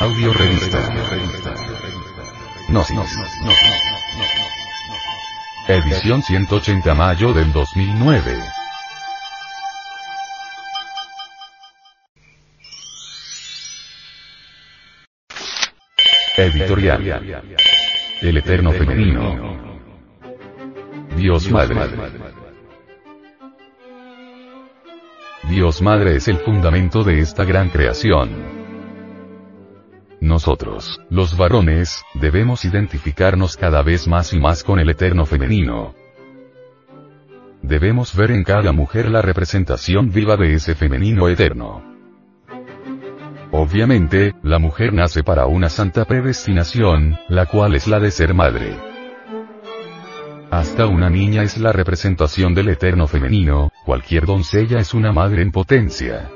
Audio revista. Gnosis. Edición 180 mayo del 2009. Editorial. El Eterno Femenino. Dios Madre. Dios Madre es el fundamento de esta gran creación. Nosotros, los varones, debemos identificarnos cada vez más y más con el eterno femenino. Debemos ver en cada mujer la representación viva de ese femenino eterno. Obviamente, la mujer nace para una santa predestinación, la cual es la de ser madre. Hasta una niña es la representación del eterno femenino, cualquier doncella es una madre en potencia.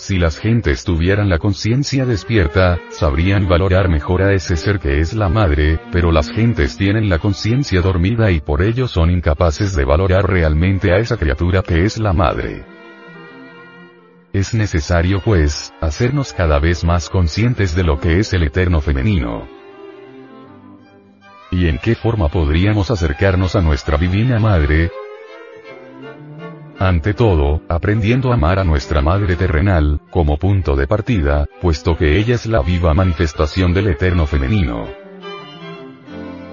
Si las gentes tuvieran la conciencia despierta, sabrían valorar mejor a ese ser que es la madre, pero las gentes tienen la conciencia dormida y por ello son incapaces de valorar realmente a esa criatura que es la madre. Es necesario pues, hacernos cada vez más conscientes de lo que es el eterno femenino. ¿Y en qué forma podríamos acercarnos a nuestra divina madre? Ante todo, aprendiendo a amar a nuestra madre terrenal, como punto de partida, puesto que ella es la viva manifestación del eterno femenino.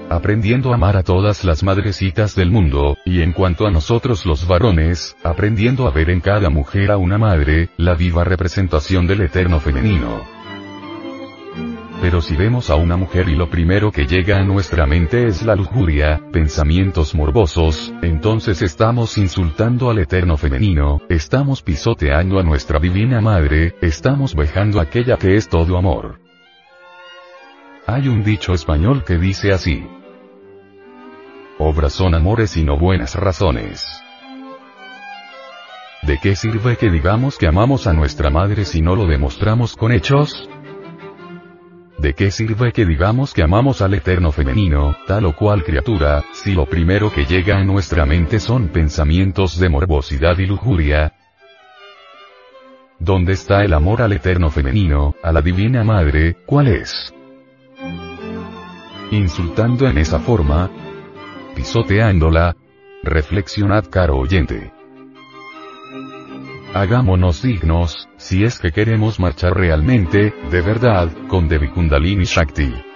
Aprendiendo a amar a todas las madrecitas del mundo, y en cuanto a nosotros los varones, aprendiendo a ver en cada mujer a una madre, la viva representación del eterno femenino. Pero si vemos a una mujer y lo primero que llega a nuestra mente es la lujuria, pensamientos morbosos, entonces estamos insultando al eterno femenino, estamos pisoteando a nuestra divina madre, estamos vejando aquella que es todo amor. Hay un dicho español que dice así. Obras son amores y no buenas razones. ¿De qué sirve que digamos que amamos a nuestra madre si no lo demostramos con hechos? ¿De qué sirve que digamos que amamos al eterno femenino, tal o cual criatura, si lo primero que llega a nuestra mente son pensamientos de morbosidad y lujuria? ¿Dónde está el amor al eterno femenino, a la divina madre, cuál es? Insultando en esa forma, pisoteándola, reflexionad caro oyente. Hagámonos dignos, si es que queremos marchar realmente, de verdad, con Devi Kundalini Shakti.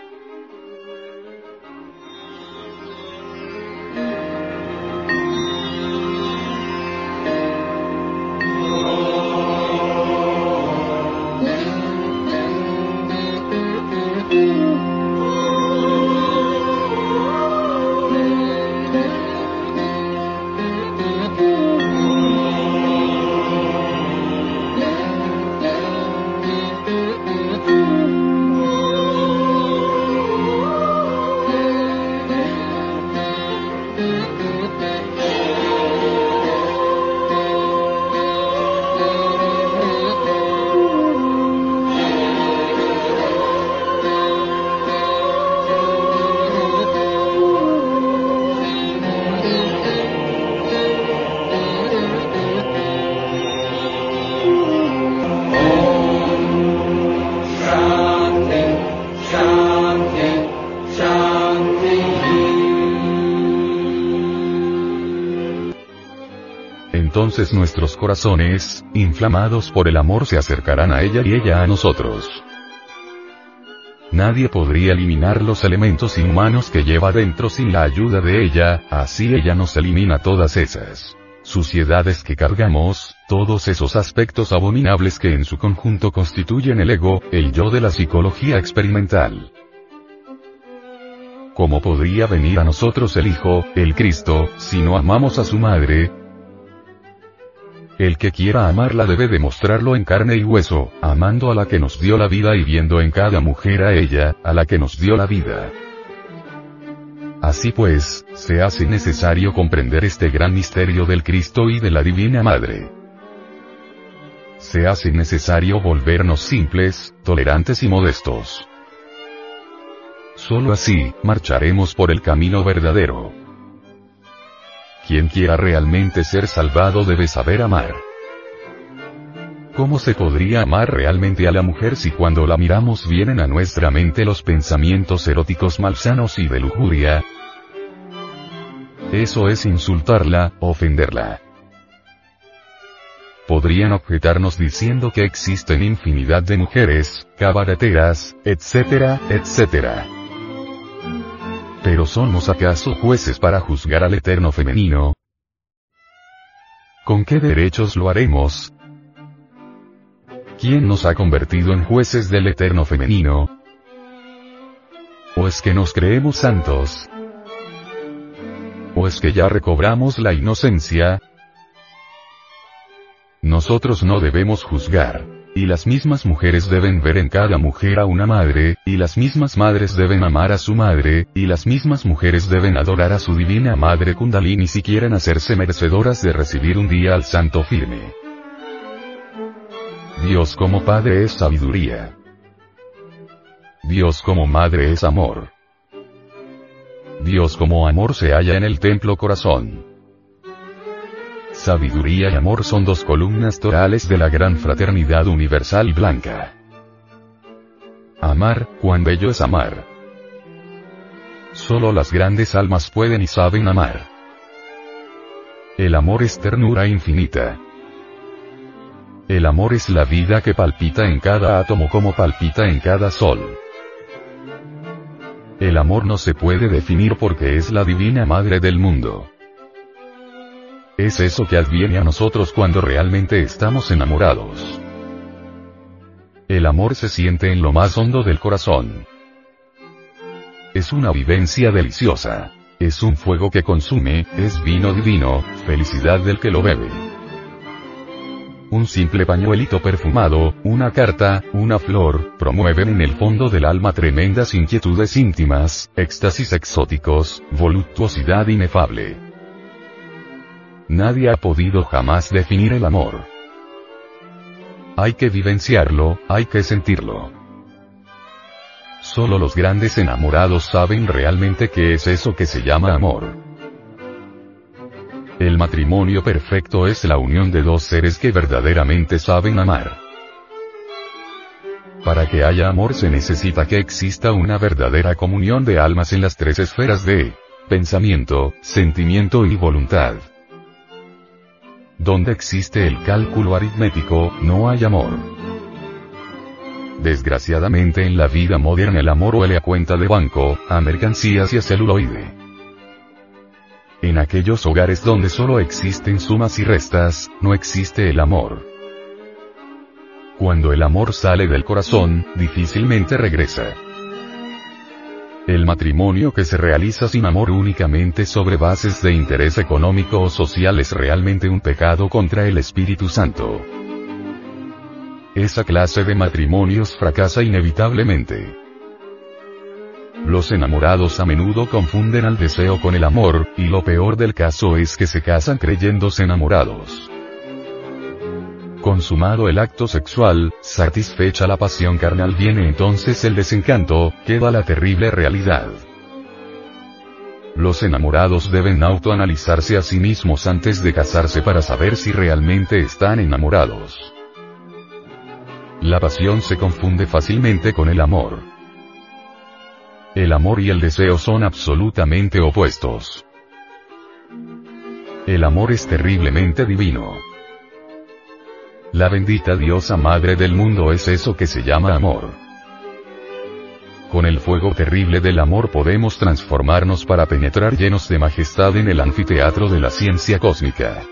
Entonces nuestros corazones, inflamados por el amor, se acercarán a ella y ella a nosotros. Nadie podría eliminar los elementos inhumanos que lleva dentro sin la ayuda de ella, así ella nos elimina todas esas suciedades que cargamos, todos esos aspectos abominables que en su conjunto constituyen el ego, el yo de la psicología experimental. ¿Cómo podría venir a nosotros el Hijo, el Cristo, si no amamos a su Madre, el que quiera amarla debe demostrarlo en carne y hueso, amando a la que nos dio la vida y viendo en cada mujer a ella, a la que nos dio la vida. Así pues, se hace necesario comprender este gran misterio del Cristo y de la Divina Madre. Se hace necesario volvernos simples, tolerantes y modestos. Solo así, marcharemos por el camino verdadero. Quien quiera realmente ser salvado debe saber amar. ¿Cómo se podría amar realmente a la mujer si cuando la miramos vienen a nuestra mente los pensamientos eróticos malsanos y de lujuria? Eso es insultarla, ofenderla. Podrían objetarnos diciendo que existen infinidad de mujeres, cabareteras, etcétera, etcétera. Pero ¿somos acaso jueces para juzgar al eterno femenino? ¿Con qué derechos lo haremos? ¿Quién nos ha convertido en jueces del eterno femenino? ¿O es que nos creemos santos? ¿O es que ya recobramos la inocencia? Nosotros no debemos juzgar. Y las mismas mujeres deben ver en cada mujer a una madre, y las mismas madres deben amar a su madre, y las mismas mujeres deben adorar a su divina madre Kundalini si quieren hacerse merecedoras de recibir un día al santo firme. Dios como Padre es sabiduría. Dios como Madre es amor. Dios como amor se halla en el templo corazón. Sabiduría y amor son dos columnas torales de la gran fraternidad universal blanca. Amar, cuán bello es amar. Solo las grandes almas pueden y saben amar. El amor es ternura infinita. El amor es la vida que palpita en cada átomo como palpita en cada sol. El amor no se puede definir porque es la divina madre del mundo. Es eso que adviene a nosotros cuando realmente estamos enamorados. El amor se siente en lo más hondo del corazón. Es una vivencia deliciosa. Es un fuego que consume, es vino divino, felicidad del que lo bebe un simple pañuelito perfumado, una carta, una flor, promueven en el fondo del alma tremendas inquietudes íntimas, éxtasis exóticos, voluptuosidad inefable. Nadie ha podido jamás definir el amor. Hay que vivenciarlo, hay que sentirlo. Solo los grandes enamorados saben realmente qué es eso que se llama amor. El matrimonio perfecto es la unión de dos seres que verdaderamente saben amar. Para que haya amor se necesita que exista una verdadera comunión de almas en las tres esferas de pensamiento, sentimiento y voluntad. Donde existe el cálculo aritmético, no hay amor. Desgraciadamente en la vida moderna el amor huele a cuenta de banco, a mercancías y a celuloide. En aquellos hogares donde solo existen sumas y restas, no existe el amor. Cuando el amor sale del corazón, difícilmente regresa. El matrimonio que se realiza sin amor únicamente sobre bases de interés económico o social es realmente un pecado contra el Espíritu Santo. Esa clase de matrimonios fracasa inevitablemente. Los enamorados a menudo confunden al deseo con el amor, y lo peor del caso es que se casan creyéndose enamorados. Consumado el acto sexual, satisfecha la pasión carnal viene entonces el desencanto, queda la terrible realidad. Los enamorados deben autoanalizarse a sí mismos antes de casarse para saber si realmente están enamorados. La pasión se confunde fácilmente con el amor. El amor y el deseo son absolutamente opuestos. El amor es terriblemente divino. La bendita diosa madre del mundo es eso que se llama amor. Con el fuego terrible del amor podemos transformarnos para penetrar llenos de majestad en el anfiteatro de la ciencia cósmica.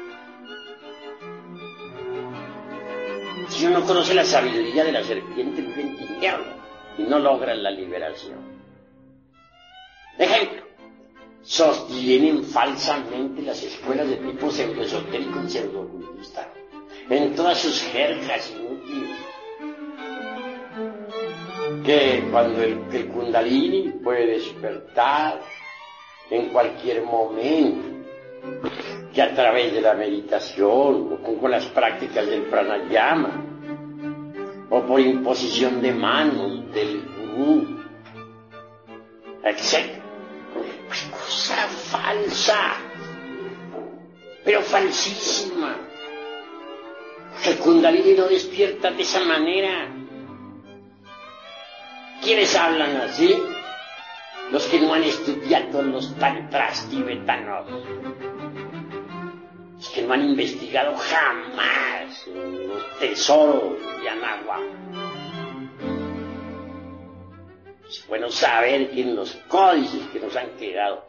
Si uno conoce la sabiduría de la serpiente, vive en y no logra la liberación. Ejemplo, sostienen falsamente las escuelas de tipo pseudoesotérico y pseudo-ocultista en todas sus jergas inútiles. Que cuando el, el Kundalini puede despertar en cualquier momento, que a través de la meditación o con, las prácticas del pranayama o por imposición de manos del gurú, etc cosa falsa, pero falsísima. El Kundalini no despierta de esa manera. ¿Quiénes hablan así? Los que no han estudiado los tantras tibetanos. Los que no han investigado jamás los tesoros de Anagua. Es bueno saber que en los códices que nos han quedado,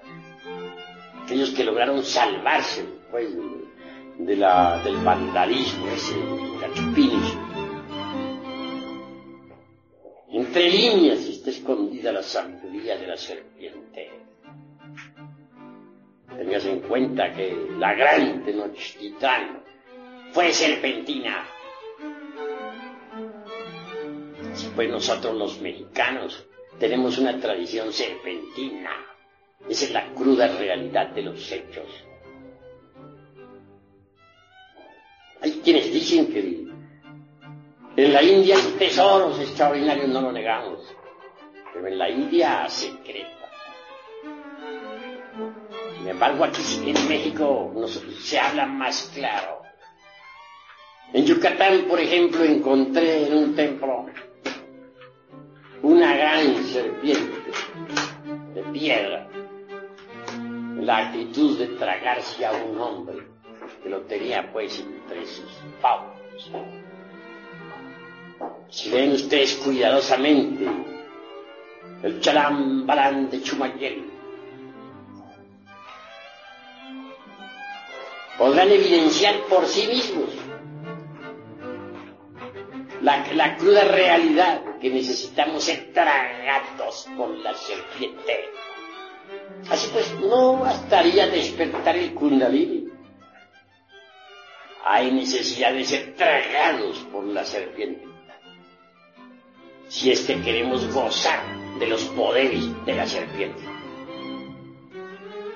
aquellos que lograron salvarse pues, de la, del vandalismo, ese cachupinis, entre líneas está escondida la sabiduría de la serpiente. Tengas en cuenta que la gran Tenochtitlan fue serpentina. Pues nosotros los mexicanos tenemos una tradición serpentina. Esa es la cruda realidad de los hechos. Hay quienes dicen que en la India hay tesoros extraordinarios, no lo negamos, pero en la India secreta. Sin embargo, aquí en México se habla más claro. En Yucatán, por ejemplo, encontré en un templo una gran serpiente de piedra, la actitud de tragarse a un hombre lo tenía pues entre sus fauces. Si ven ustedes cuidadosamente el chalam balán de Chumayel, podrán evidenciar por sí mismos la, cruda realidad que necesitamos ser tragados por la serpiente. Así pues, no bastaría despertar el kundalini. Hay necesidad de ser tragados por la serpiente. Si es que queremos gozar de los poderes de la serpiente.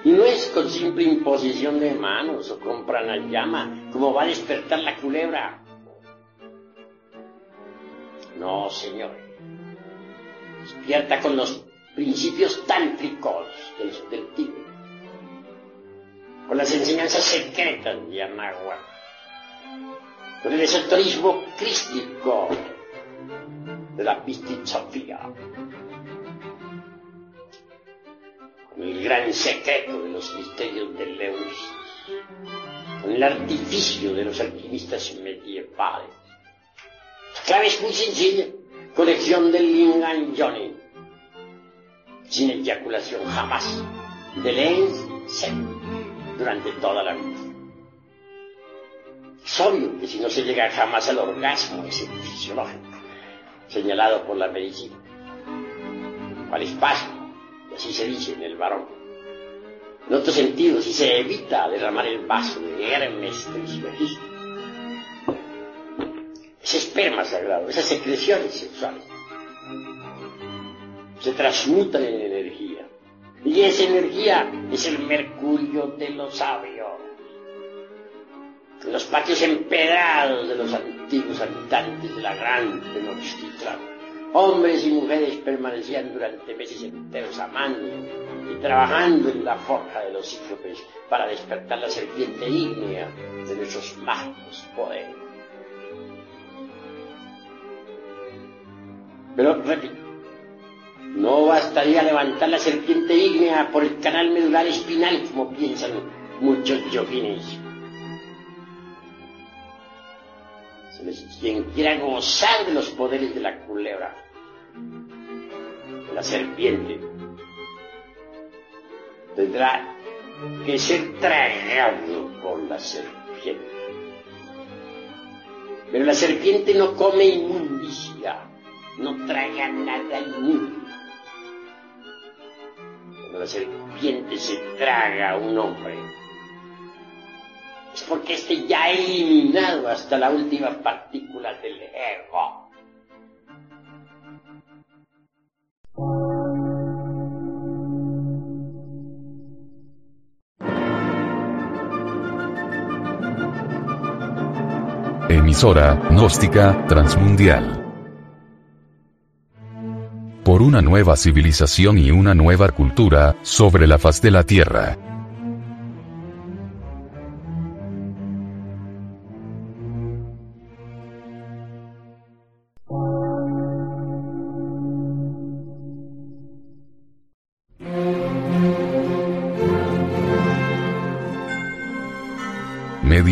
Y no es con simple imposición de manos o con llama como va a despertar la culebra. No, señor. Despierta con los principios tántricos del, del tigre, con las enseñanzas secretas de Anagua, con el esoterismo crístico de la pistizofía, con el gran secreto de los misterios de Leusis, con el artificio de los alquimistas medievales, clave es muy sencilla. Colección del Lingan Johnny. Sin eyaculación jamás. De lens durante toda la vida. Es obvio que si no se llega jamás al orgasmo ese fisiológico, señalado por la medicina, al espacio, y así se dice en el varón. En otro sentido, si se evita derramar el vaso de Hermes Trismegisto, ese esperma sagrado, esas secreciones sexuales, se transmutan en energía. Y esa energía es el mercurio de los sabios. Los patios empedrados de los antiguos habitantes de la gran Tenochtitlan, hombres y mujeres permanecían durante meses enteros amando y trabajando en la forja de los cíclopes para despertar la serpiente ígnea de nuestros mágicos poderes. Pero, repito, no bastaría levantar la serpiente ígnea por el canal medular espinal, como piensan muchos Quien quiera gozar de los poderes de la culebra, de la serpiente, tendrá que ser tragado por la serpiente. Pero la serpiente no come inmundicia no traga nada inútil. Cuando la serpiente se traga a un hombre, es porque éste ya ha eliminado hasta la última partícula del ego. Emisora, gnóstica, transmundial por una nueva civilización y una nueva cultura, sobre la faz de la Tierra.